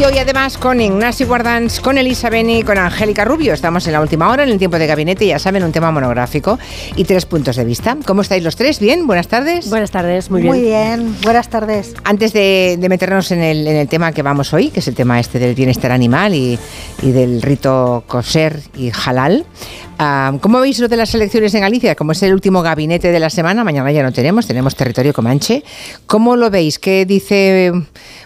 Y hoy además con Ignacio Guardans, con Elisa Beni, con Angélica Rubio. Estamos en la última hora, en el tiempo de gabinete, ya saben, un tema monográfico y tres puntos de vista. ¿Cómo estáis los tres? ¿Bien? Buenas tardes. Buenas tardes, muy bien. Muy bien, buenas tardes. Antes de, meternos en el, tema que vamos hoy, que es el tema este del bienestar animal y, del rito coser y halal, ¿Cómo veis lo de las elecciones en Galicia? Como es el último gabinete de la semana, mañana ya no tenemos, tenemos territorio comanche. ¿Cómo lo veis? ¿Qué dice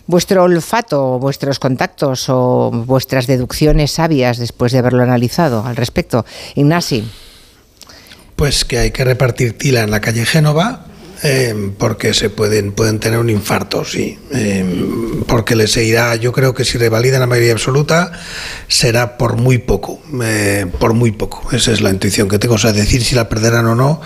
vuestro olfato, vuestros contactos o vuestras deducciones sabias después de haberlo analizado al respecto? Ignasi. Pues que hay que repartir tila en la calle Génova, eh, porque se pueden, pueden tener un infarto, sí. Eh, porque les irá, yo creo que si revalidan la mayoría absoluta, será por muy poco, eh, por muy poco. Esa es la intuición que tengo. O sea, decir si la perderán o no,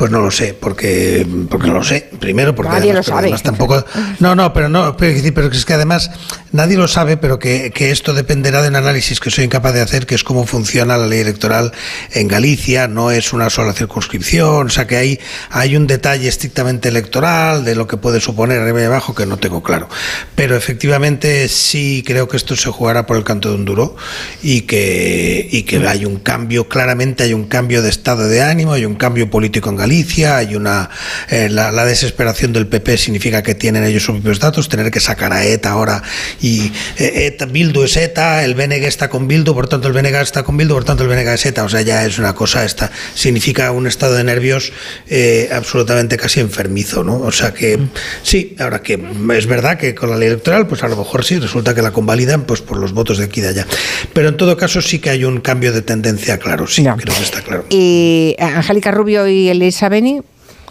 pues no lo sé, porque, porque no lo sé. Primero, porque nadie lo sabe. tampoco. No, no, pero no, pero, es que además nadie lo sabe, pero que, esto dependerá de un análisis que soy incapaz de hacer, que es cómo funciona la ley electoral en Galicia. No es una sola circunscripción, o sea que hay, hay un detalle estrictamente electoral de lo que puede suponer arriba y abajo que no tengo claro. Pero efectivamente sí creo que esto se jugará por el canto de un duro y que, y que hay un cambio, claramente hay un cambio de estado de ánimo, hay un cambio político en Galicia hay una eh, la, desesperación del PP significa que tienen ellos sus propios datos, tener que sacar a ETA ahora y eh, ETA, Bildu es ETA, el BNG está con Bildu, por tanto el BNG está con Bildu, por tanto el BNG es ETA, o sea, ya es una cosa esta, significa un estado de nervios eh, absolutamente casi enfermizo, ¿no? O sea que sí, ahora que es verdad que con la ley electoral, pues a lo mejor sí, resulta que la convalidan pues por los votos de aquí y de allá. Pero en todo caso sí que hay un cambio de tendencia, claro, sí, creo que está claro. Y Angélica Rubio y Elisa Beni,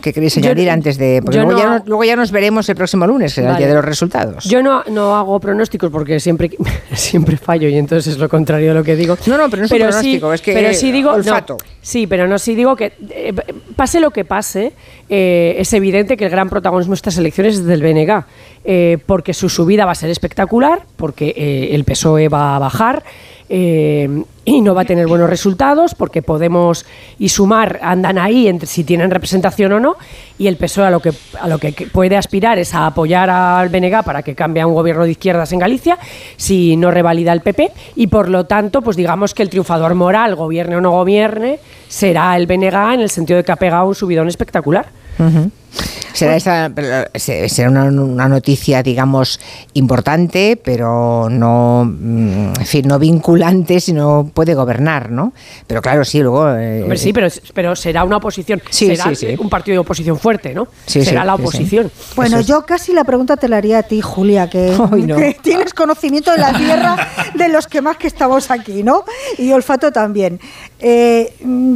¿qué queréis añadir antes de.? Porque luego, ya nos veremos el próximo lunes, el día de los resultados. Yo no, no hago pronósticos porque siempre, siempre fallo y entonces es lo contrario de lo que digo. No, no, pero no es pero pronóstico, es que. Pero sí digo. sí, pero no sí digo que. Eh, pase lo que pase, eh, es evidente que el gran protagonismo de estas elecciones es del BNG. Eh, porque su subida va a ser espectacular, porque el PSOE va a bajar. Eh, y no va a tener buenos resultados porque Podemos y Sumar andan ahí entre si tienen representación o no y el PSOE a lo que a lo que puede aspirar es a apoyar al BNG para que cambie a un gobierno de izquierdas en Galicia si no revalida el PP y por lo tanto pues digamos que el triunfador moral gobierne o no gobierne será el BNG en el sentido de que ha pegado un subidón espectacular. Será, esa, será una, noticia, digamos, importante, pero no, mm, en fin, no vinculante, sino puede gobernar, ¿no? Pero claro, sí, luego... Eh, sí, pero, pero será una oposición, será un partido de oposición fuerte, ¿no? será la oposición. Bueno, yo casi la pregunta te la haría a ti, Julia, que, tienes conocimiento de la tierra de los que más que estamos aquí, ¿no? Y olfato también. Eh,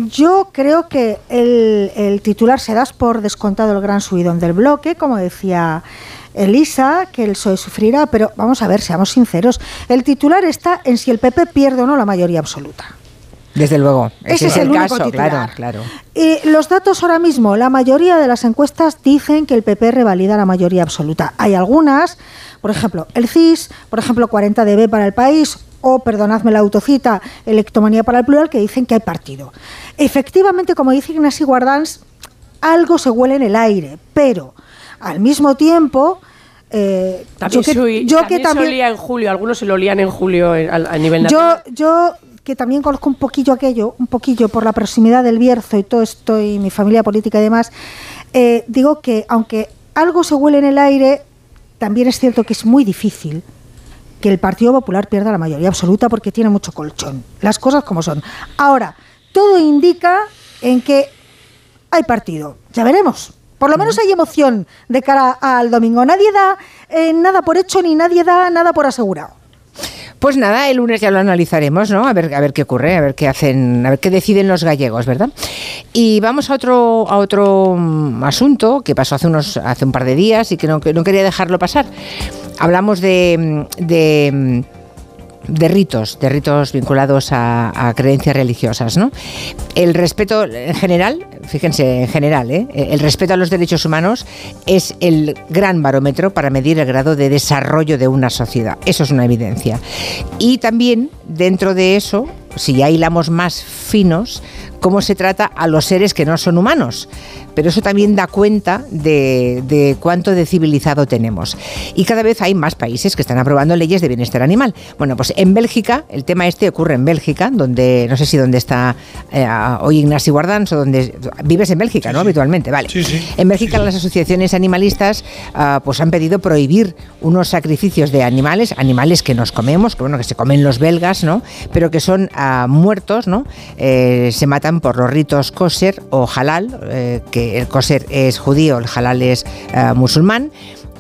yo creo que el, el titular se das por descontado el gran subidón del bloque, como decía Elisa, que el PSOE sufrirá, pero vamos a ver, seamos sinceros, el titular está en si el PP pierde o no la mayoría absoluta. Desde luego, ese, es el, caso, claro, claro. Y los datos ahora mismo, la mayoría de las encuestas dicen que el PP revalida la mayoría absoluta. Hay algunas, por ejemplo, el CIS, por ejemplo, 40 dB para el país, o, perdonadme la autocita, Electomanía para el plural, que dicen que hay partido. Efectivamente, como dice Ignacio Guardans, algo se huele en el aire, pero al mismo tiempo... Eh, yo que, yo que también se olía en julio, algunos se lo olían en julio eh, a, nivel nacional. Yo, yo que también conozco un poquillo aquello, un poquillo por la proximidad del Bierzo y todo esto y mi familia política y demás, eh, digo que aunque algo se huele en el aire, también es cierto que es muy difícil que el Partido Popular pierda la mayoría absoluta porque tiene mucho colchón. Las cosas como son. Ahora, todo indica en que hay partido. Ya veremos. Por lo menos hay emoción de cara al domingo. Nadie da eh, nada por hecho ni nadie da nada por asegurado. Pues nada, el lunes ya lo analizaremos, ¿no? A ver, a ver qué ocurre, a ver qué hacen, a ver qué deciden los gallegos, ¿verdad? Y vamos a otro, a otro mm, asunto que pasó hace unos, hace un par de días y que no, que no quería dejarlo pasar. Hablamos de, de mm, de ritos, de ritos vinculados a, creencias religiosas. El respeto en general, fíjense, en general, ¿eh? el respeto a los derechos humanos es el gran barómetro para medir el grado de desarrollo de una sociedad. Eso es una evidencia. Y también dentro de eso, si ya hilamos más finos, cómo se trata a los seres que no son humanos. Pero eso también da cuenta de, de cuánto de civilizado tenemos. Y cada vez hay más países que están aprobando leyes de bienestar animal. Bueno, pues en Bélgica, el tema este ocurre en Bélgica, donde no sé si donde está eh, hoy Ignacio Guardans o donde vives en Bélgica, ¿no? Habitualmente, vale. En Bélgica las asociaciones animalistas ah, pues han pedido prohibir unos sacrificios de animales, animales que nos comemos, que bueno, que se comen los belgas, ¿no? Pero que son ah, muertos, ¿no? Eh, se matan por los ritos kosher o halal, eh, que el kosher es judío, el halal es ah, musulmán.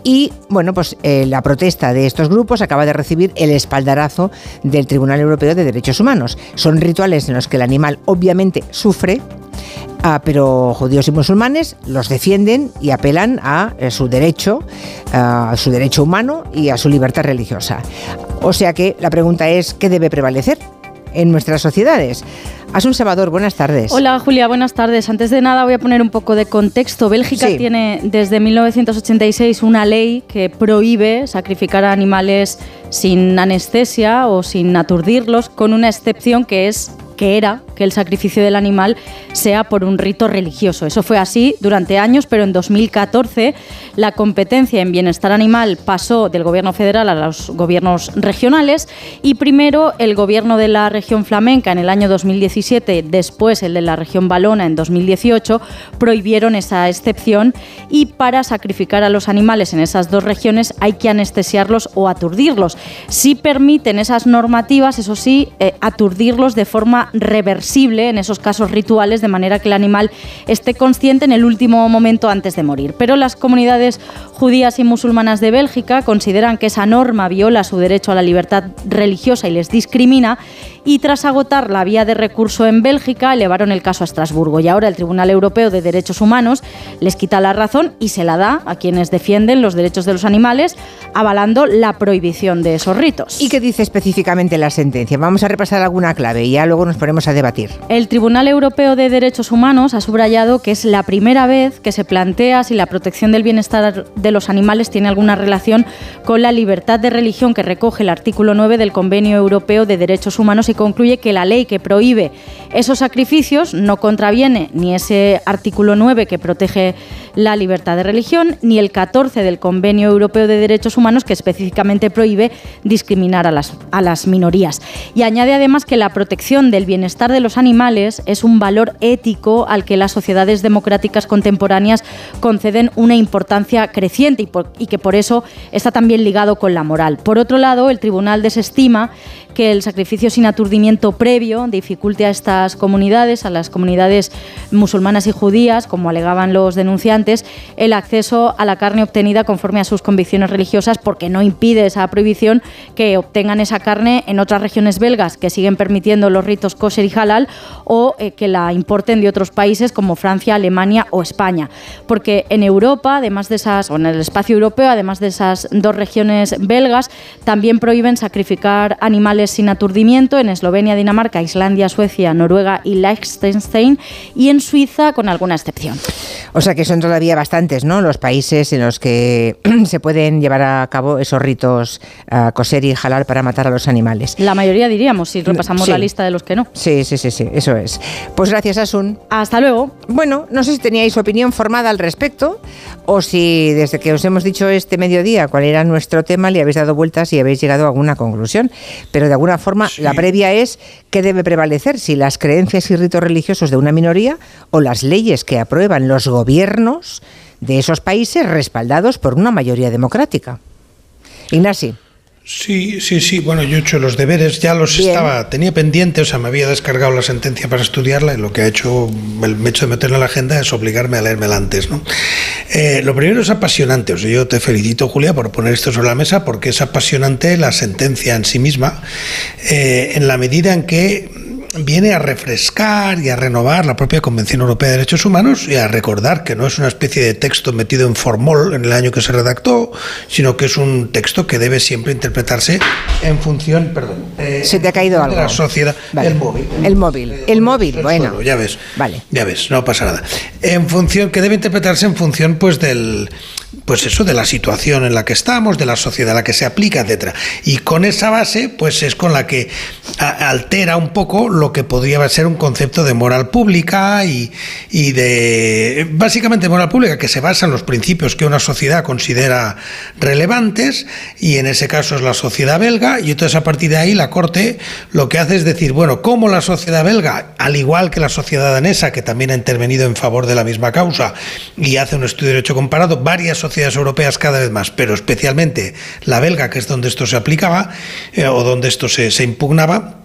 Y bueno, pues eh, la protesta de estos grupos acaba de recibir el espaldarazo del Tribunal Europeo de Derechos Humanos. Son rituales en los que el animal obviamente sufre, ah, pero judíos y musulmanes los defienden y apelan a eh, su derecho, a su derecho humano y a su libertad religiosa. O sea que la pregunta es, ¿qué debe prevalecer en nuestras sociedades? Asun Salvador, buenas tardes. Hola Julia, buenas tardes. Antes de nada voy a poner un poco de contexto. Bélgica Sí. tiene desde 1986 una ley que prohíbe sacrificar a animales sin anestesia o sin aturdirlos, con una excepción que es que era que el sacrificio del animal sea por un rito religioso. Eso fue así durante años, pero en 2014 la competencia en bienestar animal pasó del gobierno federal a los gobiernos regionales y primero el gobierno de la región flamenca en el año 2017, después el de la región valona en 2018, prohibieron esa excepción y para sacrificar a los animales en esas dos regiones hay que anestesiarlos o aturdirlos. Si permiten esas normativas, eso sí, eh, aturdirlos de forma reversible en esos casos rituales, de manera que el animal esté consciente en el último momento antes de morir. Pero las comunidades judías y musulmanas de Bélgica consideran que esa norma viola su derecho a la libertad religiosa y les discrimina y tras agotar la vía de recurso en Bélgica elevaron el caso a Estrasburgo y ahora el Tribunal Europeo de Derechos Humanos les quita la razón y se la da a quienes defienden los derechos de los animales avalando la prohibición de esos ritos. ¿Y qué dice específicamente la sentencia? Vamos a repasar alguna clave y ya luego nos ponemos a debatir. El Tribunal Europeo de Derechos Humanos ha subrayado que es la primera vez que se plantea si la protección del bienestar de los animales tiene alguna relación con la libertad de religión que recoge el artículo 9 del Convenio Europeo de Derechos Humanos y concluye que la ley que prohíbe esos sacrificios no contraviene ni ese artículo 9 que protege la libertad de religión, ni el 14 del Convenio Europeo de Derechos Humanos que específicamente prohíbe discriminar a las, a las minorías. Y añade además que la protección del bienestar de los animales es un valor ético al que las sociedades democráticas contemporáneas conceden una importancia creciente y, que por eso está también ligado con la moral. Por otro lado, el tribunal desestima que el sacrificio sin aturdimiento previo dificulte a estas comunidades, a las comunidades musulmanas y judías, como alegaban los denunciantes, el acceso a la carne obtenida conforme a sus convicciones religiosas, porque no impide esa prohibición que obtengan esa carne en otras regiones belgas que siguen permitiendo los ritos kosher y halal o eh, que la importen de otros países como Francia, Alemania o España. Porque en Europa, además de esas, o en el espacio europeo, además de esas dos regiones belgas, también prohíben sacrificar animales sin aturdimiento en Eslovenia, Dinamarca, Islandia, Suecia, Noruega y Liechtenstein y en Suiza con alguna excepción. O sea que son todavía bastantes, ¿no? Los países en los que se pueden llevar a cabo esos ritos ah, coser y halal para matar a los animales. La mayoría diríamos, si repasamos Sí. la lista de los que no. Sí, sí, sí, sí, eso es. Pues gracias, Asun. Hasta luego. Bueno, no sé si teníais opinión formada al respecto o si desde que os hemos dicho este mediodía cuál era nuestro tema le habéis dado vueltas y habéis llegado a alguna conclusión. Pero de alguna forma la previa es qué debe prevalecer, si las creencias y ritos religiosos de una minoría o las leyes que aprueban los gobiernos de esos países respaldados por una mayoría democrática. Ignasi. Sí, sí, sí. Bueno, yo he hecho los deberes, ya los Bien. estaba, tenía pendiente, o sea, me había descargado la sentencia para estudiarla y lo que ha hecho el hecho de meterla en la agenda es obligarme a leérmela antes, ¿no? Eh, lo primero es apasionante, o sea, yo te felicito, Julia, por poner esto sobre la mesa porque es apasionante la sentencia en sí misma, eh, en la medida en que viene a refrescar y a renovar la propia Convención Europea de Derechos Humanos y a recordar que no es una especie de texto metido en formol en el año que se redactó, sino que es un texto que debe siempre interpretarse en función, perdón, eh, Se te ha caído de algo. la sociedad, Vale. el móvil, El móvil, el móvil, el bueno. suelo, ya ves, Vale. ya ves, no pasa nada. En función que debe interpretarse en función, pues del pues eso, de la situación en la que estamos, de la sociedad a la que se aplica, etcétera. Y con esa base, pues es con la que altera un poco lo que podría ser un concepto de moral pública y, y de básicamente moral pública que se basa en los principios que una sociedad considera relevantes y en ese caso es la sociedad belga y entonces a partir de ahí la Corte lo que hace es decir, bueno, como la sociedad belga, al igual que la sociedad danesa, que también ha intervenido en favor de la misma causa y hace un estudio de derecho comparado, varias sociedades europeas cada vez más, pero especialmente la belga, que es donde esto se aplicaba eh, o donde esto se, impugnaba,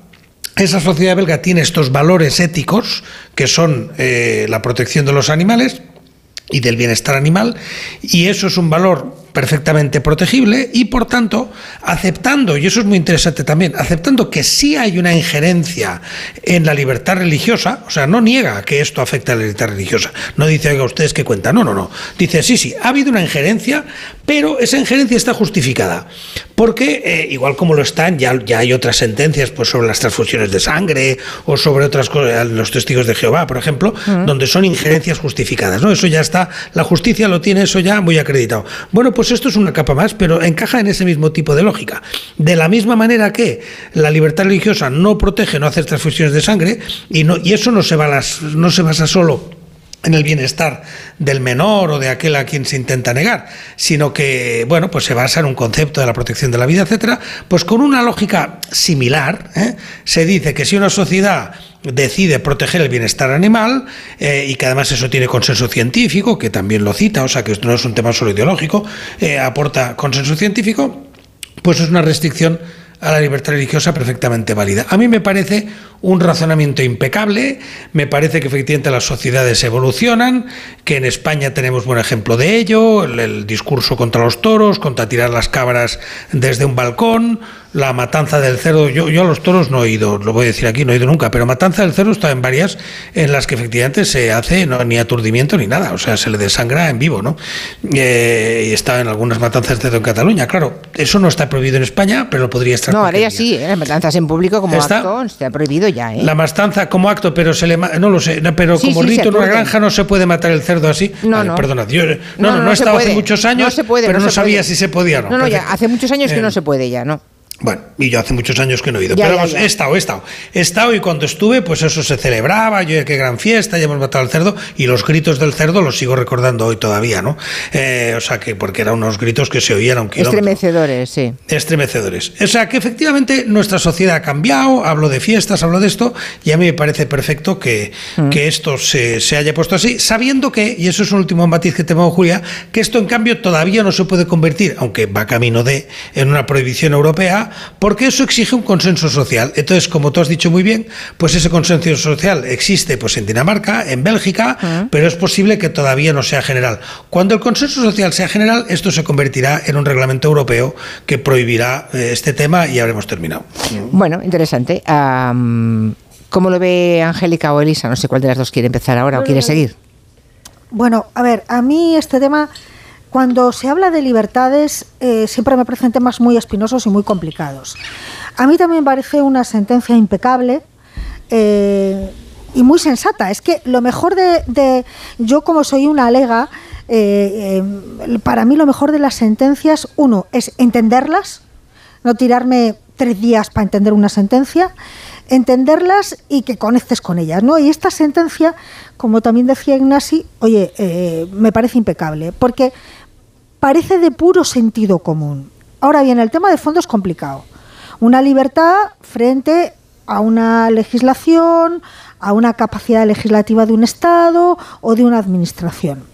esa sociedad belga tiene estos valores éticos, que son eh, la protección de los animales y del bienestar animal, y eso es un valor perfectamente protegible y por tanto aceptando, y eso es muy interesante también, aceptando que sí hay una injerencia en la libertad religiosa, o sea, no niega que esto afecta a la libertad religiosa, no dice, oiga, ustedes que cuentan, no, no, no, dice, sí, sí, ha habido una injerencia, pero esa injerencia está justificada, porque eh, igual como lo están, ya, ya hay otras sentencias pues, sobre las transfusiones de sangre o sobre otras cosas, los testigos de Jehová, por ejemplo, donde son injerencias justificadas, ¿no? Eso ya está, la justicia lo tiene eso ya muy acreditado. Bueno, pues esto es una capa más, pero encaja en ese mismo tipo de lógica. De la misma manera que la libertad religiosa no protege no hacer transfusiones de sangre, y, no, y eso no se, va las, no se basa solo en el bienestar del menor o de aquel a quien se intenta negar, sino que, bueno, pues se basa en un concepto de la protección de la vida, etcétera, pues con una lógica similar, ¿eh? se dice que si una sociedad decide proteger el bienestar animal eh, y que además eso tiene consenso científico, que también lo cita, o sea que esto no es un tema solo ideológico, eh, aporta consenso científico, pues es una restricción a la libertad religiosa perfectamente válida. A mí me parece un razonamiento impecable, me parece que efectivamente las sociedades evolucionan, que en España tenemos buen ejemplo de ello, el, discurso contra los toros, contra tirar las cabras desde un balcón, la matanza del cerdo, yo, yo a los toros no he ido, lo voy a decir aquí, no he ido nunca, pero matanza del cerdo está en varias en las que efectivamente se hace no, ni aturdimiento ni nada, o sea, se le desangra en vivo, ¿no? Eh, y está en algunas matanzas de cerdo en Cataluña, claro, eso no está prohibido en España, pero lo podría estar. No, ahora ya sí, ¿eh? las matanzas en público como acto está prohibido ya, ¿eh? La matanza como acto, pero se le no lo sé, pero como rito en una granja no se puede matar el cerdo así. No, no. Perdona, yo, no, no, no, he estado hace muchos años, pero no, sabía si se podía o no. No, no, ya hace muchos años que no se puede ya, ¿no? Bueno, y yo hace muchos años que no he ido. pero vamos, he estado, he estado. He estado y cuando estuve, pues eso se celebraba, yo qué gran fiesta, ya hemos matado al cerdo, y los gritos del cerdo los sigo recordando hoy todavía, ¿no? Eh, o sea que, porque eran unos gritos que se oían aunque Estremecedores, sí. Estremecedores. O sea que efectivamente nuestra sociedad ha cambiado, hablo de fiestas, hablo de esto, y a mí me parece perfecto que, mm. que esto se, se, haya puesto así, sabiendo que, y eso es un último matiz que tengo, Julia, que esto en cambio todavía no se puede convertir, aunque va camino de, en una prohibición europea, porque eso exige un consenso social. Entonces, como tú has dicho muy bien, pues ese consenso social existe pues en Dinamarca, en Bélgica, pero es posible que todavía no sea general. Cuando el consenso social sea general, esto se convertirá en un reglamento europeo que prohibirá eh, este tema y habremos terminado. Bueno, interesante. ¿Cómo lo ve Angélica o Elisa? No sé cuál de las dos quiere empezar ahora o quiere seguir. Bueno, a ver, a mí este tema cuando se habla de libertades, eh, siempre me parecen temas muy espinosos y muy complicados. A mí también me parece una sentencia impecable eh, y muy sensata. Es que lo mejor de, yo como soy una alega, eh, para mí lo mejor de las sentencias, uno, es entenderlas, no tirarme tres días para entender una sentencia, entenderlas y que conectes con ellas. ¿no? Y esta sentencia, como también decía Ignasi, oye, me parece impecable, porque parece de puro sentido común. Ahora bien, el tema de fondo es complicado. Una libertad frente a una legislación, a una capacidad legislativa de un Estado o de una administración.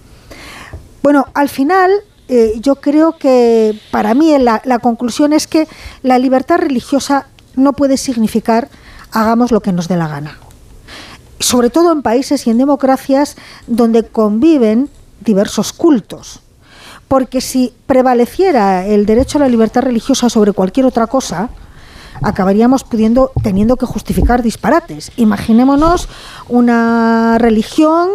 Bueno, al final eh, yo creo que para mí la, la conclusión es que la libertad religiosa no puede significar hagamos lo que nos dé la gana. Sobre todo en países y en democracias donde conviven diversos cultos porque si prevaleciera el derecho a la libertad religiosa sobre cualquier otra cosa, acabaríamos pudiendo teniendo que justificar disparates. Imaginémonos una religión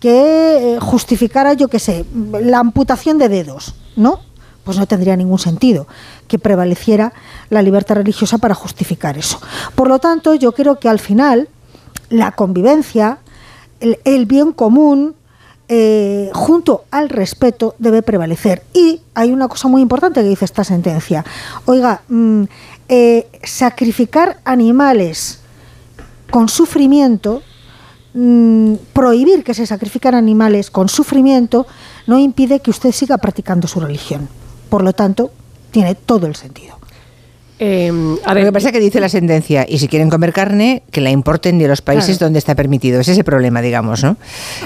que eh, justificara, yo qué sé, la amputación de dedos, ¿no? Pues no tendría ningún sentido que prevaleciera la libertad religiosa para justificar eso. Por lo tanto, yo creo que al final la convivencia, el bien común, eh, junto al respeto debe prevalecer. Y hay una cosa muy importante que dice esta sentencia. Oiga, mm, eh, sacrificar animales con sufrimiento, mm, prohibir que se sacrifican animales con sufrimiento, no impide que usted siga practicando su religión. Por lo tanto, tiene todo el sentido. Eh, a ver, lo que pasa es que dice la sentencia, y si quieren comer carne, que la importen de los países donde está permitido. Ese es el problema, digamos, ¿no?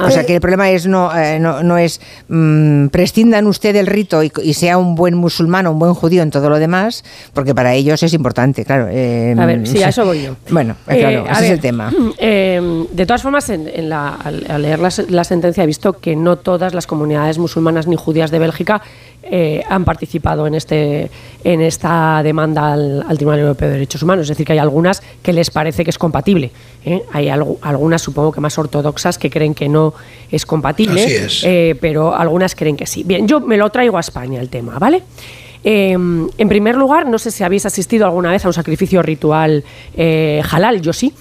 o sea, que el problema es no, eh, no, es mmm, prescindan usted del rito y, sea un buen musulmán o un buen judío en todo lo demás, porque para ellos es importante, claro. Eh, a ver, sí, a eso voy yo. Bueno, eh, claro, ese es el tema. de todas formas, en, la, al, leer la, la sentencia he visto que no todas las comunidades musulmanas ni judías de Bélgica eh, han participado en, este, en esta demanda al, Tribunal Europeo de Derechos Humanos. Es decir, que hay algunas que les parece que es compatible. ¿eh? Hay algunas, supongo que más ortodoxas, que creen que no es compatible, eh, pero algunas creen que sí. Bien, yo me lo traigo a España el tema, ¿vale? en primer lugar, no sé si habéis asistido alguna vez a un sacrificio ritual halal, yo sí.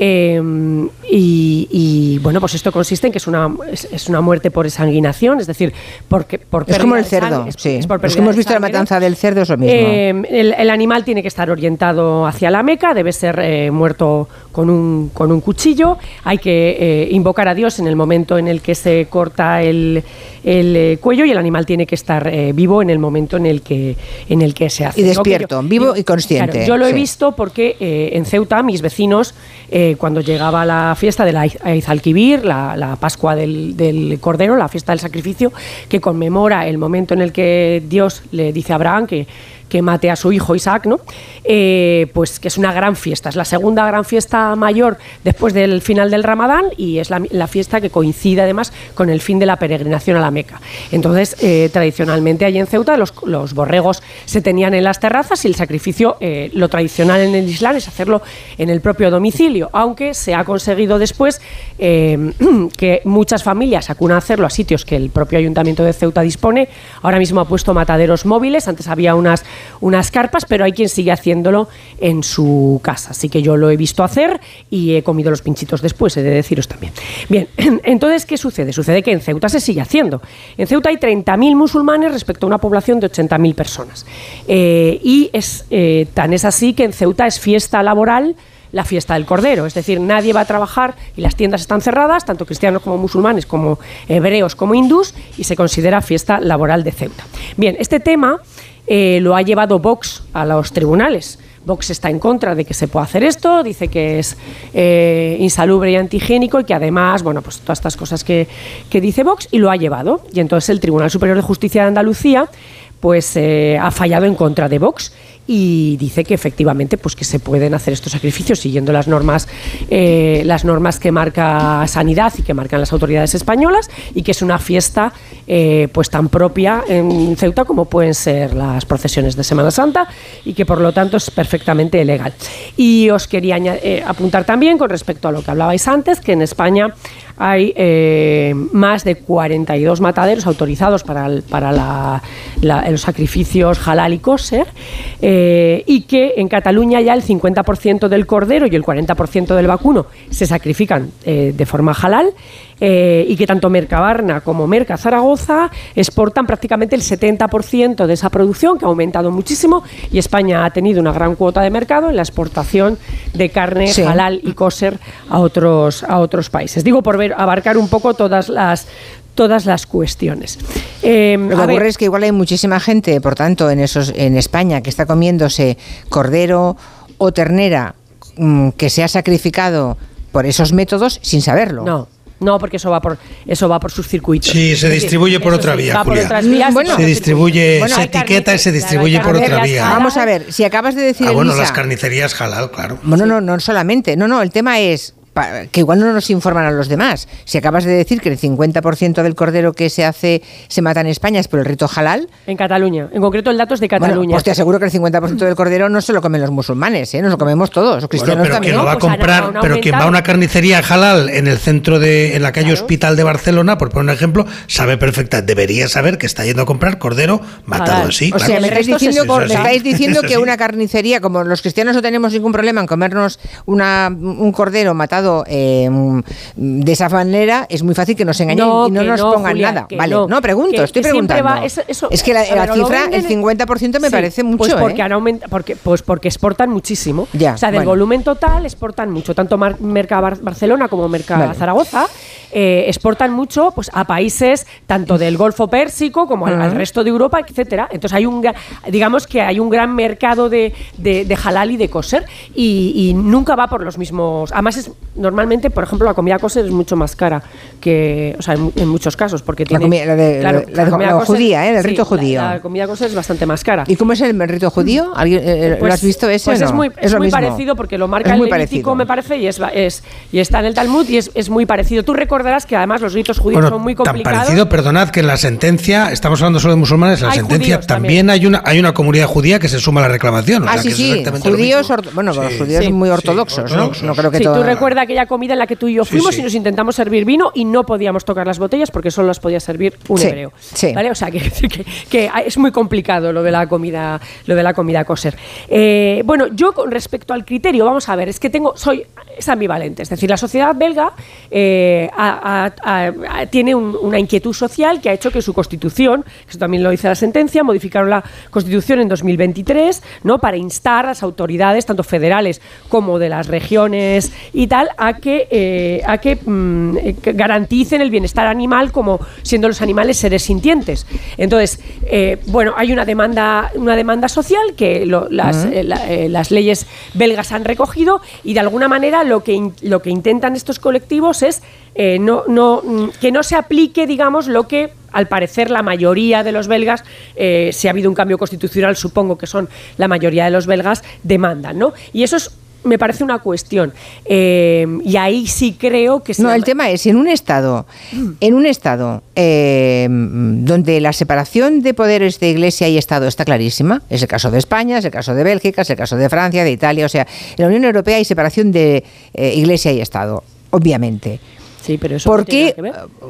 Em, y, bueno, pues esto consiste en que es una, es, una muerte por exsanguinación, es decir, porque, por Es como el cerdo, sí. Es por Los que hemos visto la matanza del cerdo es lo mismo. Em, el, animal tiene que estar orientado hacia la meca, debe ser eh, muerto con un, con un cuchillo, hay que eh, invocar a Dios en el momento en el que se corta el, el eh, cuello y el animal tiene que estar vivo en el momento en el que, en el que se hace. Y despierto, vivo y consciente. yo lo he visto porque en Ceuta mis vecinos cuando llegaba la fiesta de la Izalquivir, la, la Pascua del, del, Cordero, la fiesta del sacrificio, que conmemora el momento en el que Dios le dice a Abraham que que mate a su hijo Isaac, ¿no? Eh, pues que es una gran fiesta, es la segunda gran fiesta mayor después del final del Ramadán y es la, fiesta que coincide además con el fin de la peregrinación a la Meca. Entonces, eh, tradicionalmente allí en Ceuta los, borregos se tenían en las terrazas y el sacrificio, eh, lo tradicional en el Islam es hacerlo en el propio domicilio, aunque se ha conseguido después que muchas familias acunan a hacerlo a sitios que el propio ayuntamiento de Ceuta dispone. Ahora mismo ha puesto mataderos móviles, antes había unas unas carpas, pero hay quien sigue haciéndolo en su casa. Así que yo lo he visto hacer y he comido los pinchitos después, he de deciros también. Bien, entonces, ¿qué sucede? Sucede que en Ceuta se sigue haciendo. En Ceuta hay 30.000 musulmanes respecto a una población de 80.000 personas. Eh, y es, eh, tan es así que en Ceuta es fiesta laboral la fiesta del Cordero. Es decir, nadie va a trabajar y las tiendas están cerradas, tanto cristianos como musulmanes, como hebreos, como hindús, y se considera fiesta laboral de Ceuta. Bien, este tema eh, lo ha llevado Vox a los tribunales. Vox está en contra de que se pueda hacer esto, dice que es eh, insalubre y antigénico y que además, bueno, pues todas estas cosas que, que, dice Vox y lo ha llevado. Y entonces el Tribunal Superior de Justicia de Andalucía pues eh, ha fallado en contra de Vox y dice que efectivamente pues que se pueden hacer estos sacrificios siguiendo las normas eh, las normas que marca sanidad y que marcan las autoridades españolas y que es una fiesta eh, pues tan propia en Ceuta como pueden ser las procesiones de Semana Santa y que por lo tanto es perfectamente legal. Y os quería apuntar también con respecto a lo que hablabais antes que en España hay más de 42 mataderos autorizados para, para los sacrificios halal y kosher eh, y que en Cataluña ya el 50% del cordero y el 40% del vacuno se sacrifican eh, de forma halal eh, y que tanto Mercabarna como Merca Zaragoza exportan prácticamente el 70% de esa producción, que ha aumentado muchísimo, y España ha tenido una gran cuota de mercado en la exportación de carne halal y kosher a otros, a otros países. Digo, por ver, abarcar un poco todas las todas las cuestiones. Eh, Lo que ocurre es que igual hay muchísima gente, por tanto, en, esos, en España que está comiéndose cordero o ternera mm, que se ha sacrificado por esos métodos sin saberlo. No. No, porque eso va por eso va por sus circuitos. Sí, se distribuye por otra vía. se distribuye, se etiqueta y se distribuye por otra vía. Vamos a ver, si acabas de decir. Ah, bueno, las carnicerías halal, claro. Bueno, no, no solamente. No, no, el tema es que igual no nos informan a los demás. Si acabas de decir que el 50% del cordero que se hace se mata en España es por el rito halal. En Cataluña. En concreto, el dato es de Cataluña. pues te aseguro que el 50% del cordero no se lo comen los musulmanes, ¿eh? nos lo comemos todos, los cristianos pero también. Quien lo va a pues comprar, pero quien va a una carnicería halal en el centro de, en la calle Hospital de Barcelona, por poner un ejemplo, sabe perfecta, debería saber que está yendo a comprar cordero matado así. O sea, me estáis diciendo, estáis diciendo que una carnicería, como los cristianos no tenemos ningún problema en comernos una, un cordero matado eh, de esa manera, es muy fácil que nos engañen y no nos pongan nada. Vale, no, pregunto, estoy preguntando. es que la, cifra, el 50% me parece mucho. Pues porque ¿eh? han aumentado, porque, pues porque exportan muchísimo. Ya, o sea, del volumen total exportan mucho, tanto Merca Barcelona como Merca Zaragoza. Eh, exportan mucho pues, a países tanto del Golfo Pérsico como al, resto de Europa, etcétera. Entonces hay un digamos que hay un gran mercado de, de, halal y de kosher y, nunca va por los mismos. Además es normalmente, por ejemplo, la comida kosher es mucho más cara que, o sea, en, muchos casos porque la tiene comida, la, comida judía, ¿eh? el rito judío. La, comida kosher es bastante más cara. ¿Y cómo es el rito judío? ¿Alguien, eh, ¿Lo pues, has visto ese? Pues es muy, es muy parecido porque lo marca el Levítico, me parece, y es, es, y está en el Talmud y es, es muy parecido. Tú recordarás que además los ritos judíos son muy complicados. Tan parecido, perdonad, que en la sentencia, estamos hablando solo de musulmanes, en la sentencia también, hay una hay una comunidad judía que se suma a la reclamación. ah, sí, sí, judíos, bueno, los judíos muy ortodoxos, ¿no? No creo que sí, recuerdas aquella comida en la que tú y yo fuimos y nos intentamos servir vino y no podíamos tocar las botellas porque solo las podía servir un hebreo. ¿vale? O sea, que, que, es muy complicado lo de la comida, lo de la comida kosher. Eh, bueno, yo con respecto al criterio, vamos a ver, es que tengo, soy es ambivalente. Es decir, la sociedad belga eh, tiene una inquietud social que ha hecho que su constitución, eso también lo dice la sentencia, modificaron la constitución en 2023 ¿no? para instar a las autoridades, tanto federales como de las regiones y tal, a que, eh, a que, mm, garanticen el bienestar animal como siendo los animales seres sintientes. Entonces, eh, bueno, hay una demanda, una demanda social que las, las leyes belgas han recogido y de alguna manera lo que, lo que intentan estos colectivos es eh, no, no, mm, que no se aplique, digamos, lo que al parecer la mayoría de los belgas, eh, si ha habido un cambio constitucional, supongo que son la mayoría de los belgas, demandan, ¿no? Y eso es me parece una cuestión. Eh, y ahí sí creo que... No, el tema es, en un Estado, en un Estado eh, donde la separación de poderes de Iglesia y Estado está clarísima, es el caso de España, es el caso de Bélgica, es el caso de Francia, de Italia, o sea, en la Unión Europea hay separación de eh, Iglesia y Estado, obviamente. Sí, pero eso ¿Por qué?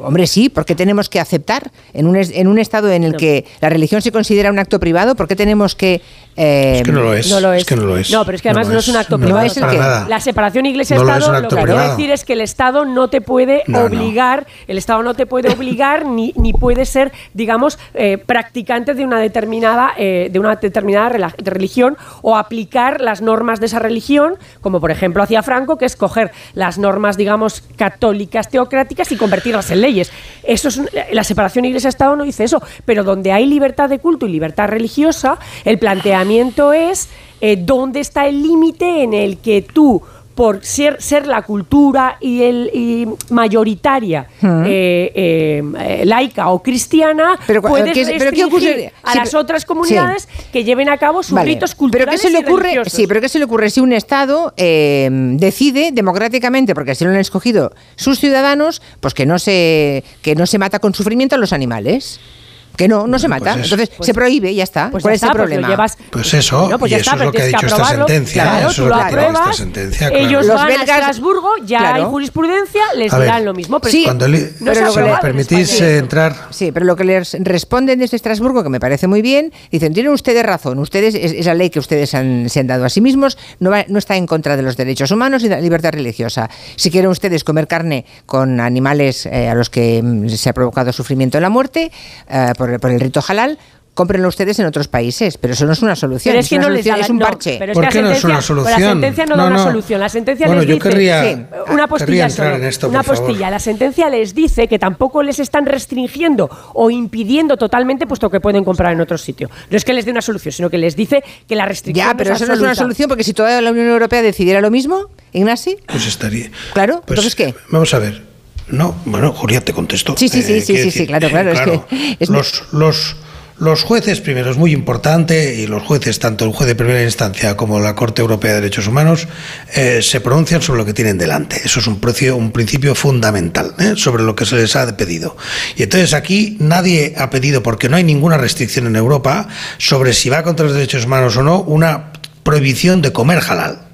Hombre, sí, porque tenemos que aceptar en un, en un estado en el que la religión se considera un acto privado, ¿por qué tenemos que es que no lo es. No lo es. que no lo es. No, pero es que además no, es un acto privado. Es el que, la separación iglesia-estado lo, que quiere decir es que el Estado no te puede obligar, el Estado no te puede obligar ni, ni puede ser, digamos, eh, practicante de una determinada, eh, de una determinada religión o aplicar las normas de esa religión, como por ejemplo hacía Franco, que es coger las normas, digamos, católicas teocráticas y convertirlas en leyes. Eso es la separación iglesia-Estado no dice eso, pero donde hay libertad de culto y libertad religiosa, el planteamiento es eh, dónde está el límite en el que tú por ser, ser la cultura y el mayoritaria eh, eh, laica o cristiana pero, puedes pero ¿qué ocurre? a las otras comunidades que lleven a cabo sus ritos culturales pero ¿qué se le ocurre sí pero qué se le ocurre si un estado decide democráticamente porque así lo han escogido sus ciudadanos pues que no se que no se mata con sufrimiento a los animales que no, no se pues mata. Entonces se prohíbe y ya está. Pues ¿Cuál es el pues problema? Pues, eso, y eso es lo que ha dicho esta sentencia. Claro, eso tú lo apruebas, esta sentencia, ellos Los van belgas, a Estrasburgo, ya hay jurisprudencia, les dirán lo mismo. Pero sí, cuando le, pero si me permitís eh, entrar... Sí, pero lo que les responden desde Estrasburgo, que me parece muy bien, dicen, tienen ustedes razón, ustedes esa ley que ustedes han, se han dado a sí mismos no, no está en contra de los derechos humanos y de la libertad religiosa. Si quieren ustedes comer carne con animales eh, a los que mm, se ha provocado sufrimiento en la muerte, eh, por por, el rito halal, cómprenlo ustedes en otros países, pero eso no es una solución, es, que no les es un parche. pero ¿Por qué no es una solución? la sentencia no, da una solución, la sentencia les dice una postilla una postilla, la sentencia les dice que tampoco les están restringiendo o impidiendo totalmente puesto que pueden comprar en otro sitio. No es que les dé una solución, sino que les dice que la restricción Ya, pero eso no es una solución porque si toda la Unión Europea decidiera lo mismo, Ignasi, pues estaría. Claro, pues, entonces qué? Vamos a ver. No, bueno, Julia, te contesto. Sí, sí, sí, eh, sí, sí, claro, claro. es que los, los, los jueces, primero, es muy importante, y los jueces, tanto el juez de primera instancia como la Corte Europea de Derechos Humanos, eh, se pronuncian sobre lo que tienen delante. Eso es un, precio, un principio fundamental ¿eh? sobre lo que se les ha pedido. Y entonces aquí nadie ha pedido, porque no hay ninguna restricción en Europa, sobre si va contra los derechos humanos o no, una prohibición de comer halal.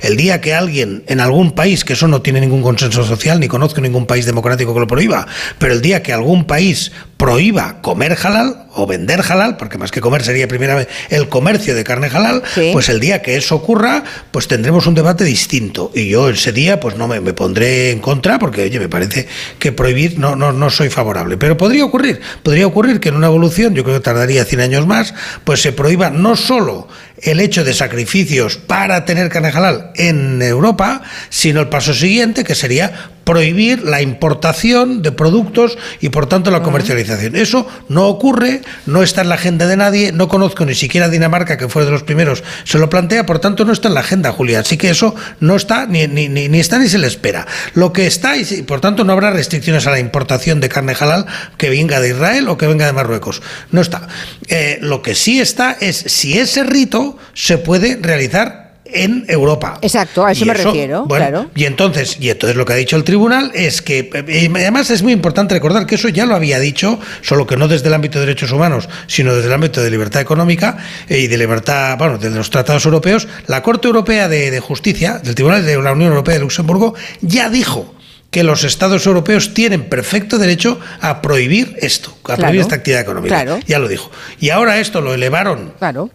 El día que alguien en algún país, que eso no tiene ningún consenso social, ni conozco ningún país democrático que lo prohíba, pero el día que algún país prohíba comer halal o vender halal, porque más que comer sería primera vez el comercio de carne halal, Sí. pues el día que eso ocurra, pues tendremos un debate distinto. Y yo ese día, pues no me, me pondré en contra, porque oye, me parece que prohibir no, no, no soy favorable. Pero podría ocurrir, podría ocurrir que en una evolución, yo creo que tardaría 100 años más, pues se prohíba no solo el hecho de sacrificios para tener carne halal en Europa, sino el paso siguiente, que sería prohibir la importación de productos y por tanto la comercialización. Eso no ocurre, no está en la agenda de nadie, no conozco ni siquiera Dinamarca, que fue de los primeros, se lo plantea, por tanto no está en la agenda, Julia. Así que eso no está, ni, ni, ni, ni está ni se le espera. Lo que está, y por tanto no habrá restricciones a la importación de carne halal que venga de Israel o que venga de Marruecos. No está. Eh, lo que sí está es si ese rito se puede realizar en Europa. Exacto, a eso Y me refiero, bueno, claro. y entonces, y entonces lo que ha dicho el tribunal es que, eh, y además es muy importante recordar que eso ya lo había dicho, solo que no desde el ámbito de derechos humanos, sino desde el ámbito de libertad económica eh, y de libertad, bueno, de los tratados europeos, la Corte Europea de, de Justicia, del Tribunal de la Unión Europea de Luxemburgo, ya dijo que los Estados europeos tienen perfecto derecho a prohibir esto, a Claro, prohibir esta actividad económica. claro. Ya lo dijo. Y ahora esto lo elevaron Claro.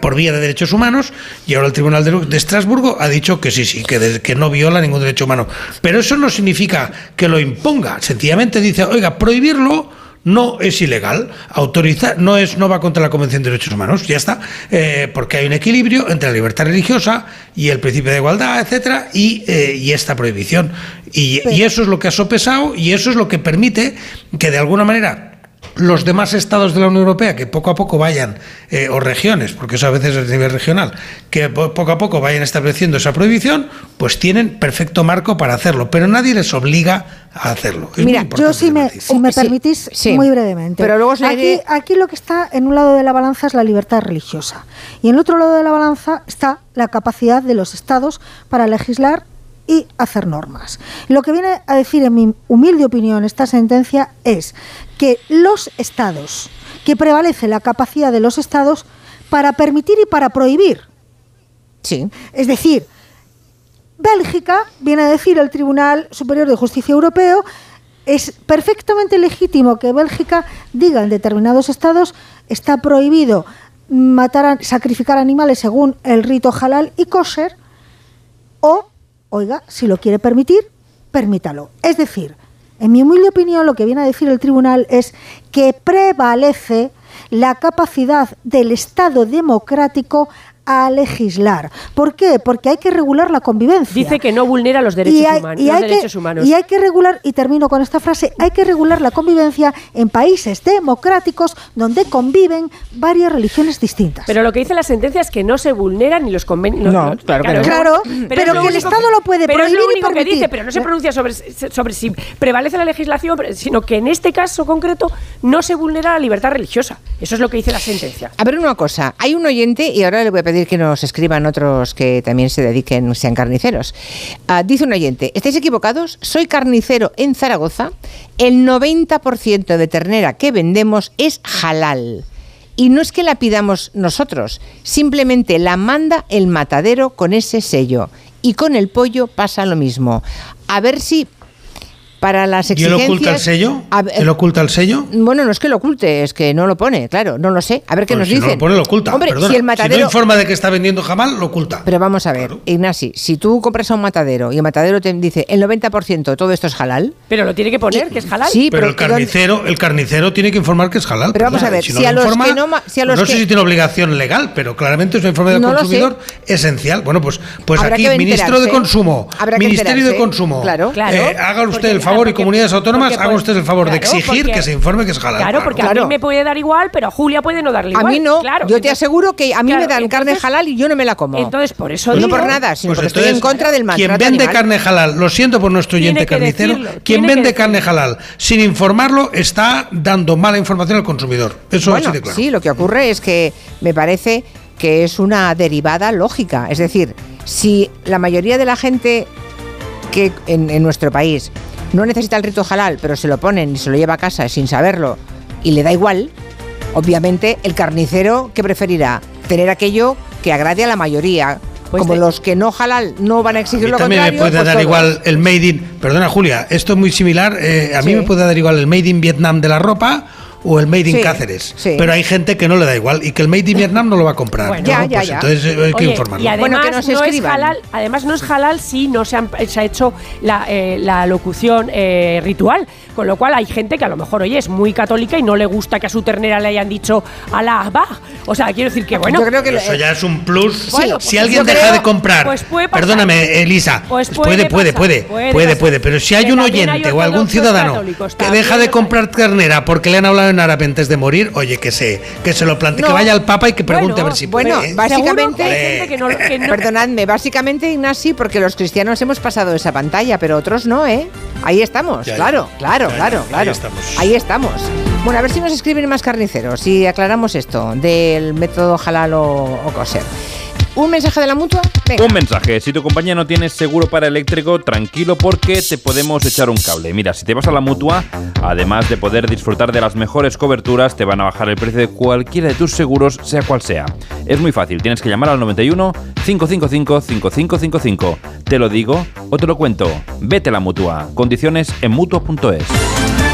Por vía de derechos humanos y ahora el Tribunal de, de Estrasburgo ha dicho que sí, sí, que, de- que no viola ningún derecho humano. Pero eso no significa que lo imponga, sencillamente dice, oiga, prohibirlo no es ilegal, autorizar no es no va contra la Convención de Derechos Humanos, ya está, eh, porque hay un equilibrio entre la libertad religiosa y el principio de igualdad, etcétera, y, eh, y esta prohibición. Y, y eso es lo que ha sopesado y eso es lo que permite que de alguna manera los demás estados de la Unión Europea que poco a poco vayan, eh, o regiones, porque eso a veces es a nivel regional, que po- poco a poco vayan estableciendo esa prohibición, pues tienen perfecto marco para hacerlo, pero nadie les obliga a hacerlo. Es Mira, Yo, si me, si me permitís, sí. muy brevemente. Pero luego aquí, aquí lo que está en un lado de la balanza es la libertad religiosa. Y en el otro lado de la balanza está la capacidad de los estados para legislar y hacer normas. Lo que viene a decir, en mi humilde opinión, esta sentencia es que los estados, que prevalece la capacidad de los estados para permitir y para prohibir. Sí. Es decir, Bélgica, viene a decir el Tribunal Superior de Justicia Europeo, es perfectamente legítimo que Bélgica diga en determinados estados está prohibido matar, a- sacrificar animales según el rito halal y kosher, o, oiga, si lo quiere permitir, permítalo. Es decir, en mi humilde opinión, lo que viene a decir el tribunal es que prevalece la capacidad del Estado democrático a legislar. ¿Por qué? Porque hay que regular la convivencia. Dice que no vulnera los derechos, Y hay- humanos, y los hay que- derechos humanos. Y hay que regular, y termino con esta frase, hay que regular la convivencia en países democráticos donde conviven varias religiones distintas. Pero lo que dice la sentencia es que no se vulneran ni los convenios. No, claro es Claro, es pero que el Estado lo puede Pero es prohibir lo y único que permitir. dice, pero no se pronuncia sobre, sobre si prevalece la legislación, sino que en este caso concreto no se vulnera la libertad religiosa. Eso es lo que dice la sentencia. A ver una cosa, hay un oyente, y ahora le voy a pedir que nos escriban otros que también se dediquen, sean carniceros. Ah, dice un oyente, ¿estáis equivocados? Soy carnicero en Zaragoza, el 90% de ternera que vendemos es halal. Y no es que la pidamos nosotros, simplemente la manda el matadero con ese sello. Y con el pollo pasa lo mismo. A ver si para las ¿Y él exigencias... oculta el sello? Ver- ¿Él oculta el sello? bueno, no es que lo oculte, es que no lo pone, claro, no lo sé. A ver qué Pues nos si dicen. no lo pone, lo oculta. Hombre, perdona. si el matadero. Si no informa de que está vendiendo jamal, lo oculta. Pero vamos a ver, Claro. Ignasi, si tú compras a un matadero y el matadero te dice el 90% todo esto es halal. Pero lo tiene que poner, que es halal. Sí, pero el ¿dónde- carnicero, el carnicero tiene que informar que es halal. Pero vamos a ver, y si no a lo los que no ma- si a pues los no sé si tiene obligación legal, pero claramente es un informe del No consumidor esencial. Bueno, pues, pues Habrá aquí, ministro de. Consumo, Habrá Ministerio de. Consumo, Claro. Claro, eh, haga usted el favor y porque- comunidades autónomas, haga usted el favor de exigir porque- que se informe que es halal. Claro, porque Claro. a mí me puede dar igual, pero a Julia puede no darle A igual. mí no, Claro, yo te aseguro que a mí me dan carne entonces- halal y yo no me la como. Entonces, por eso no digo- por nada, sino Pues porque estoy en contra del maltrato Quien vende animal. carne halal, lo siento por nuestro oyente carnicero, decirlo, quien vende carne halal sin informarlo está dando mala información al consumidor. Eso bueno, así de claro. sí, lo que ocurre es que me parece que es una derivada lógica. Es decir, si la mayoría de la gente que en, en nuestro país no necesita el rito halal, pero se lo ponen y se lo lleva a casa sin saberlo y le da igual, obviamente el carnicero que preferirá tener aquello que agrade a la mayoría. Pues Como de- los que no halal no van a A exigir mí lo también me contrario. puede pues dar igual el made in. Perdona, Julia, esto es muy similar. eh, a mí Sí. me puede dar igual el made in Vietnam de la ropa o el Made in Sí, Cáceres. sí. Pero hay gente que no le da igual y que el Made in Vietnam no lo va a comprar. Bueno, ¿no? ya, ya, Pues ya. entonces eh, hay que Oye, informarlo. Y además, Bueno, que nos no es halal, además no es halal si no se, han- se ha hecho la, eh, la locución eh, ritual. Con lo cual hay gente que a lo mejor, oye, es muy católica y no le gusta que a su ternera le hayan dicho Allah bah. O sea, quiero decir que bueno. Yo creo que Pero eso ya es un plus. Bueno, si pues alguien deja creo- de comprar, pues puede pasar. perdóname, Elisa, Pues puede, puede puede, pasar, puede, puede puede, pero si hay Que un hay oyente o algún ciudadano que deja de comprar ternera porque le han hablado en árabe antes de morir, oye, que se, que se lo plantee, que vaya al Papa y que pregunte Bueno, a ver si bueno, puede. ¿eh? básicamente- hay gente que no, que no- Perdonadme, básicamente Ignasi, porque los cristianos hemos pasado esa pantalla, pero otros no, ¿eh? Ahí estamos, Ya, ya. claro, claro, Ya, claro, ya, ahí claro. estamos. Ahí estamos. Bueno, a ver si nos escriben más carniceros y aclaramos esto del método halal o, o coser. ¿Un mensaje de la mutua? Un mensaje, si tu compañía no tiene seguro para eléctrico, tranquilo porque te podemos echar un cable. Mira, si te vas a la mutua, además de poder disfrutar de las mejores coberturas, te van a bajar el precio de cualquiera de tus seguros, sea cual sea. Es muy fácil, tienes que llamar al 91 555 5555. Te lo digo o te lo cuento. Vete a la mutua. Condiciones en mutua.es.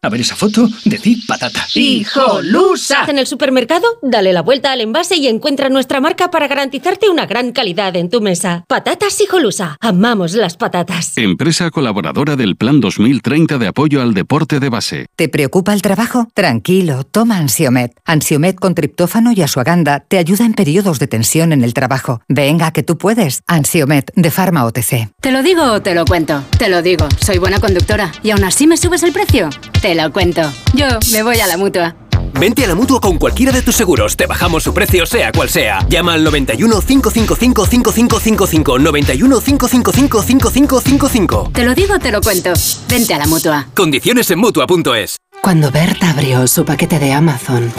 A ver esa foto, decid patata. ¡Hijolusa! En el supermercado, dale la vuelta al envase y encuentra nuestra marca para garantizarte una gran calidad en tu mesa. Patatas Hijolusa. Amamos las patatas. Empresa colaboradora del Plan 2030 de apoyo al deporte de base. ¿Te preocupa el trabajo? Tranquilo, toma Ansiomet. Ansiomet con triptófano y asuaganda te ayuda en periodos de tensión en el trabajo. Venga, que tú puedes. Ansiomet de Pharma OTC. ¿Te lo digo o te lo cuento? Te lo digo, soy buena conductora. ¿Y aún así me subes el precio? Te lo cuento. Yo me voy a la mutua. Vente a la mutua con cualquiera de tus seguros. Te bajamos su precio, sea cual sea. Llama al 91 555 5555. 91 555 5555. Te lo digo, te lo cuento. Vente a la mutua. Condiciones en mutua.es. Cuando Berta abrió su paquete de Amazon,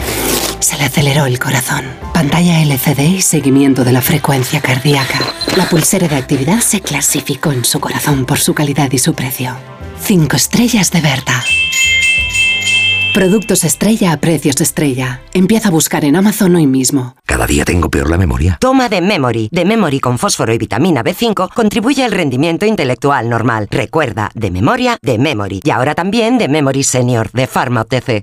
se le aceleró el corazón. Pantalla LCD y seguimiento de la frecuencia cardíaca. La pulsera de actividad se clasificó en su corazón por su calidad y su precio. Cinco estrellas de Berta. Productos estrella a precios estrella. Empieza a buscar en Amazon hoy mismo. Cada día tengo peor la memoria. Toma de Memory. De Memory con fósforo y vitamina B5 contribuye al rendimiento intelectual normal. Recuerda, de memoria, de Memory. Y ahora también de Memory Senior, de Pharma OTC.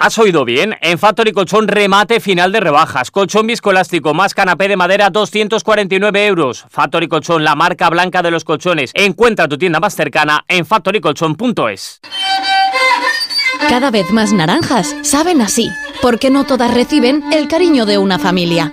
¿Has oído bien? En Factory Colchón remate final de rebajas. Colchón viscoelástico más canapé de madera 249 euros. Factory Colchón, la marca blanca de los colchones. Encuentra tu tienda más cercana en factorycolchón.es. Cada vez más naranjas saben así, porque no todas reciben el cariño de una familia.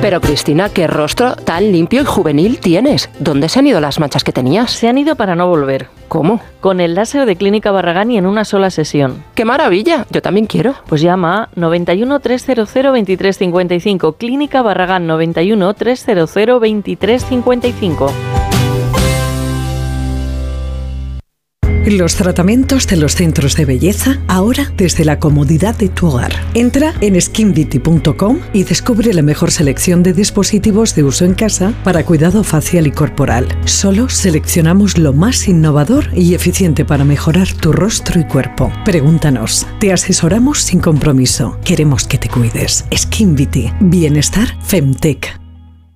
Pero Cristina, qué rostro tan limpio y juvenil tienes. ¿Dónde se han ido las manchas que tenías? Se han ido para no volver. ¿Cómo? Con el láser de Clínica Barragán y en una sola sesión. ¡Qué maravilla! Yo también quiero. Pues llama a 91 300 2355. Clínica Barragán 91 300 2355. Los tratamientos de los centros de belleza ahora desde la comodidad de tu hogar. Entra en skinbeauty.com y descubre la mejor selección de dispositivos de uso en casa para cuidado facial y corporal. Solo seleccionamos lo más innovador y eficiente para mejorar tu rostro y cuerpo. Pregúntanos. Te asesoramos sin compromiso. Queremos que te cuides. Skin Beauty. Bienestar Femtech.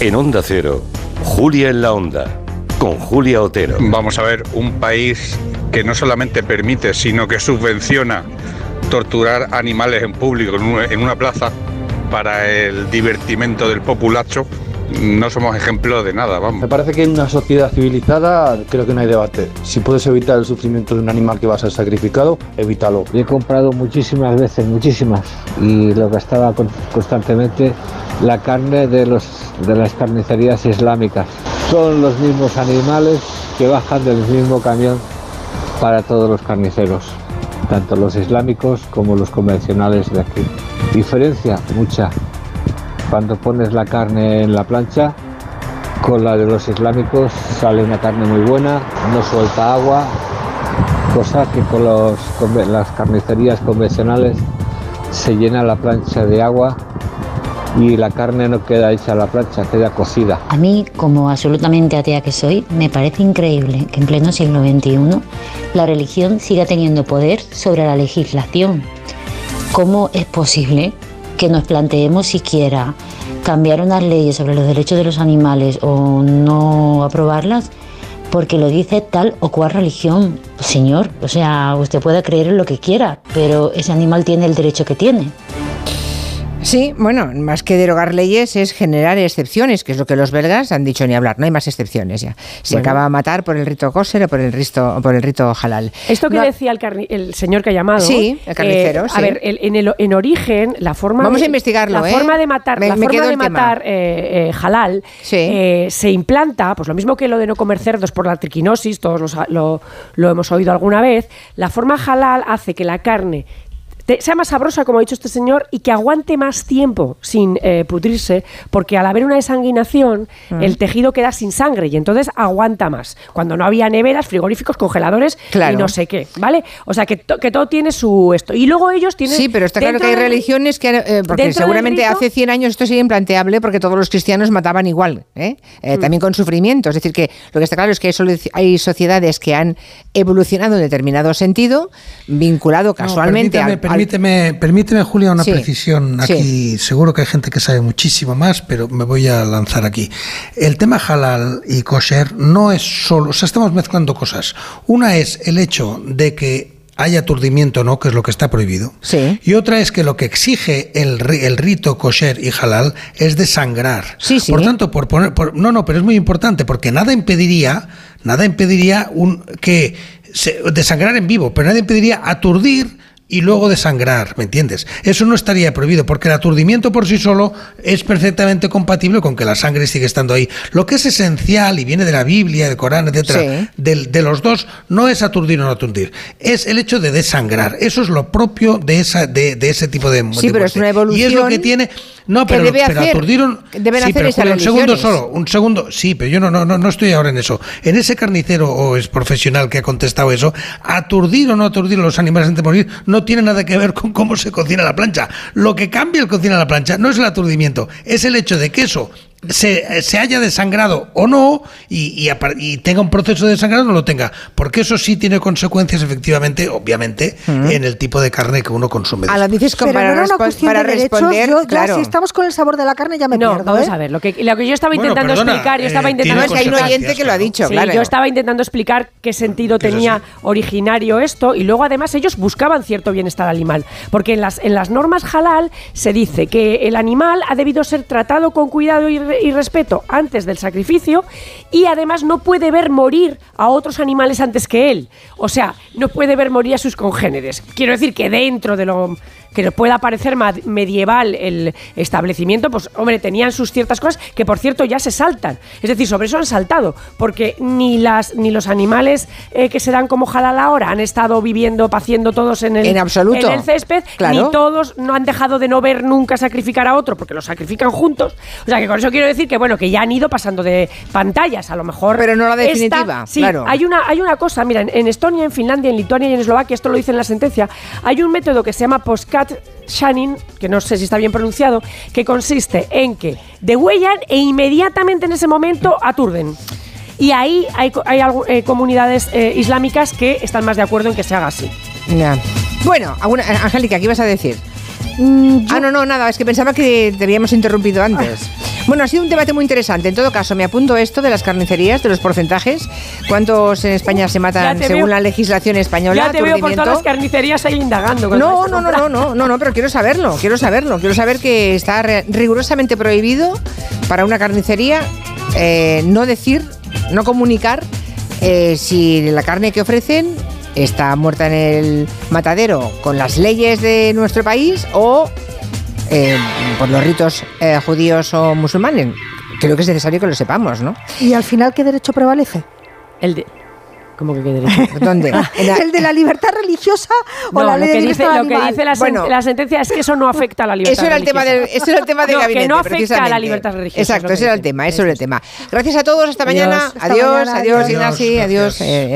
En Onda Cero, Julia en la Onda, con Julia Otero. Vamos a ver, un país que no solamente permite, sino que subvenciona torturar animales en público en una- plaza para el divertimento del populacho, no somos ejemplo de nada, vamos. Me parece que en una sociedad civilizada creo que no hay debate. Si puedes evitar el sufrimiento de un animal que va a ser sacrificado, evítalo. Yo he comprado muchísimas veces, muchísimas, y lo gastaba con- constantemente la carne de, los, de las carnicerías islámicas. Son los mismos animales que bajan del mismo camión para todos los carniceros, tanto los islámicos como los convencionales de aquí. Diferencia mucha. Cuando pones la carne en la plancha, con la de los islámicos sale una carne muy buena, no suelta agua, cosa que con las carnicerías convencionales se llena la plancha de agua y la carne no queda hecha a la plancha, queda cocida. A mí, como absolutamente atea que soy, me parece increíble que en pleno siglo XXI la religión siga teniendo poder sobre la legislación. ¿Cómo es posible que nos planteemos siquiera cambiar unas leyes sobre los derechos de los animales o no aprobarlas? Porque lo dice tal o cual religión. Señor, o sea, usted puede creer en lo que quiera, pero ese animal tiene el derecho que tiene. Sí, bueno, más que derogar leyes es generar excepciones, que es lo que los belgas han dicho ni hablar, no hay más excepciones ya. Se Bueno. acaba a matar por el rito kosher o por el rito, por el rito halal. Esto que No- decía el, carni- el señor que ha llamado. Sí, el carnicero, eh, sí. A ver, el- en, el, en origen, la forma. Vamos de, a investigarlo, La ¿eh? forma de matar, Me- la me forma de matar eh, eh, halal se implanta, pues lo mismo que lo de no comer cerdos por la triquinosis, todos los- lo, lo hemos oído alguna vez. La forma halal hace que la carne te- sea más sabrosa, como ha dicho este señor, y que aguante más tiempo sin eh, pudrirse, porque al haber una desanguinación, Mm. el tejido queda sin sangre y entonces aguanta más. Cuando no había neveras, frigoríficos, congeladores Claro. y no sé qué, ¿vale? O sea, que, to- que todo tiene su esto. Y luego ellos tienen... Sí, pero está claro que dentro hay del- religiones que, eh, porque seguramente rito- hace 100 años esto sería implanteable porque todos los cristianos mataban igual, ¿eh? Eh, Mm. también con sufrimiento. Es decir, que lo que está claro es que hay, sociedades que han evolucionado en determinado sentido, vinculado No, casualmente al- permíteme, permíteme, Julia, una Sí, precisión sí. aquí. Seguro que hay gente que sabe muchísimo más, pero me voy a lanzar aquí. El tema halal y kosher no es solo, o sea, estamos mezclando cosas. Una es el hecho de que haya aturdimiento o no, que es lo que está prohibido. Sí. Y otra es que lo que exige el, el rito kosher y halal es desangrar. Sí, sí. Por tanto, por poner, por- no, no, pero es muy importante porque nada impediría, nada impediría un que se- desangrar en vivo, pero nada impediría aturdir y luego desangrar, ¿me entiendes? Eso no estaría prohibido porque el aturdimiento por sí solo es perfectamente compatible con que la sangre sigue estando ahí. Lo que es esencial y viene de la Biblia, del Corán, etcétera, Sí. de, los dos no es aturdir o no aturdir, es el hecho de desangrar. Eso es lo propio de esa de, de ese tipo de Sí, de pero es una evolución Y es lo que tiene no, pero, debe pero hacer- aturdieron deben sí, hacer pero esas un segundo solo, un segundo, sí, pero yo no, no, no, no estoy ahora en eso. En ese carnicero o es profesional que ha contestado eso, aturdir o no aturdir a los animales antes de morir no tiene nada que ver con cómo se cocina la plancha. Lo que cambia el cocina la plancha no es el aturdimiento, es el hecho de que eso se, se haya desangrado o no y, y apar- y tenga un proceso de desangrado o no lo tenga, porque eso sí tiene consecuencias efectivamente, obviamente, en el tipo de carne que uno consume. A lo dices con- Pero para, no era una respo- cuestión para de derechos, responder, ya claro. si estamos con el sabor de la carne ya me No, pierdo, vamos ¿eh? a ver, lo que, lo que yo estaba Bueno, intentando perdona, explicar, yo estaba eh, intentando tiene No, es que hay un oyente que lo ha dicho, Sí, claro. yo estaba intentando explicar qué sentido tenía originario esto y luego además ellos buscaban cierto bienestar animal, porque en las, en las normas halal se dice que el animal ha debido ser tratado con cuidado y, y respeto antes del sacrificio y además no puede ver morir a otros animales antes que él, o sea, no puede ver morir a sus congéneres. Quiero decir que dentro de lo que nos pueda parecer medieval el establecimiento, pues hombre, tenían sus ciertas cosas que por cierto ya se saltan. Es decir, sobre eso han saltado, porque ni las ni los animales eh, que se dan como halal ahora han estado viviendo, paciendo todos en el, En absoluto. en el césped, Claro. ni todos no han dejado de no ver nunca sacrificar a otro, porque los sacrifican juntos. O sea que con eso quiero decir que bueno, que ya han ido pasando de pantallas, a lo mejor. Pero no la esta- definitiva, sí, claro. hay una, hay una cosa, mira, en, en Estonia, en Finlandia, en Lituania y en Eslovaquia, esto lo dice en la sentencia, hay un método que se llama postcat shanning, que no sé si está bien pronunciado, que consiste en que degüellan e inmediatamente en ese momento aturden. Y ahí hay, hay eh, comunidades eh, islámicas que están más de acuerdo en que se haga así. Ya. Bueno, alguna- eh, Angélica, ¿qué ibas a decir? Mm, Ah, no, no, nada, es que pensaba que te habíamos interrumpido antes. Bueno, ha sido un debate muy interesante. En todo caso, me apunto esto de las carnicerías, de los porcentajes. ¿Cuántos en España se matan según veo- la legislación española? ya te veo por todas las carnicerías ahí indagando. No, no, no, no, no, no, no, pero quiero saberlo, quiero saberlo. Quiero saber que está rigurosamente prohibido para una carnicería eh, no decir, no comunicar eh, si la carne que ofrecen está muerta en el matadero con las leyes de nuestro país o eh, por los ritos eh, judíos o musulmanes. Creo que es necesario que lo sepamos, ¿no? ¿Y al final qué derecho prevalece? El de... ¿Cómo que qué derecho? ¿Dónde? La- ¿El de la libertad religiosa o No, la lo ley que, de dice, lo que dice la, sen- Bueno. la sentencia es que eso no afecta a la libertad Eso era el tema del, religiosa. eso era el tema del No, gabinete, que no afecta a la libertad religiosa. Exacto, lo ese era el tema, eso era el tema. Gracias a todos, hasta mañana. Hasta Adiós, mañana, adiós, adiós. Ignasi, adiós. eh,